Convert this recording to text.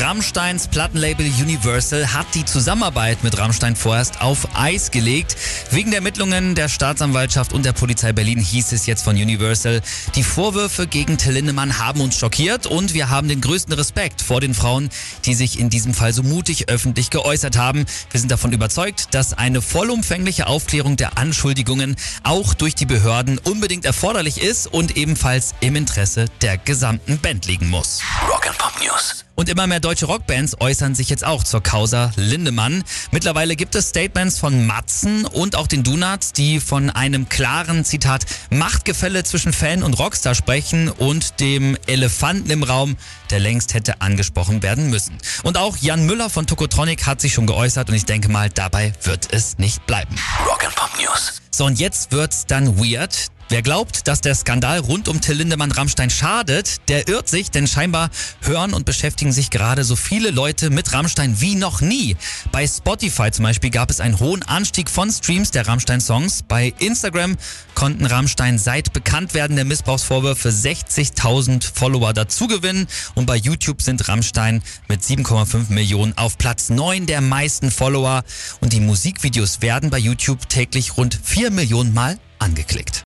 Rammsteins Plattenlabel Universal hat die Zusammenarbeit mit Rammstein vorerst auf Eis gelegt. Wegen der Ermittlungen der Staatsanwaltschaft und der Polizei Berlin hieß es jetzt von Universal, die Vorwürfe gegen Till Lindemann haben uns schockiert und wir haben den größten Respekt vor den Frauen, die sich in diesem Fall so mutig öffentlich geäußert haben. Wir sind davon überzeugt, dass eine vollumfängliche Aufklärung der Anschuldigungen auch durch die Behörden unbedingt erforderlich ist und ebenfalls im Interesse der gesamten Band liegen muss. Rock and Pop News. Und immer mehr deutsche Rockbands äußern sich jetzt auch zur Causa Lindemann. Mittlerweile gibt es Statements von Matzen und auch den Donuts, die von einem klaren, Zitat, Machtgefälle zwischen Fan und Rockstar sprechen und dem Elefanten im Raum, der längst hätte angesprochen werden müssen. Und auch Jan Müller von Tokotronic hat sich schon geäußert und ich denke mal, dabei wird es nicht bleiben. Rock and Pop News. So, und jetzt wird's dann weird. Wer glaubt, dass der Skandal rund um Till Lindemann Rammstein schadet, der irrt sich, denn scheinbar hören und beschäftigen sich gerade so viele Leute mit Rammstein wie noch nie. Bei Spotify zum Beispiel gab es einen hohen Anstieg von Streams der Rammstein-Songs. Bei Instagram konnten Rammstein seit Bekanntwerden der Missbrauchsvorwürfe 60.000 Follower dazugewinnen und bei YouTube sind Rammstein mit 7,5 Millionen auf Platz 9 der meisten Follower und die Musikvideos werden bei YouTube täglich rund 4 Millionen Mal angeklickt.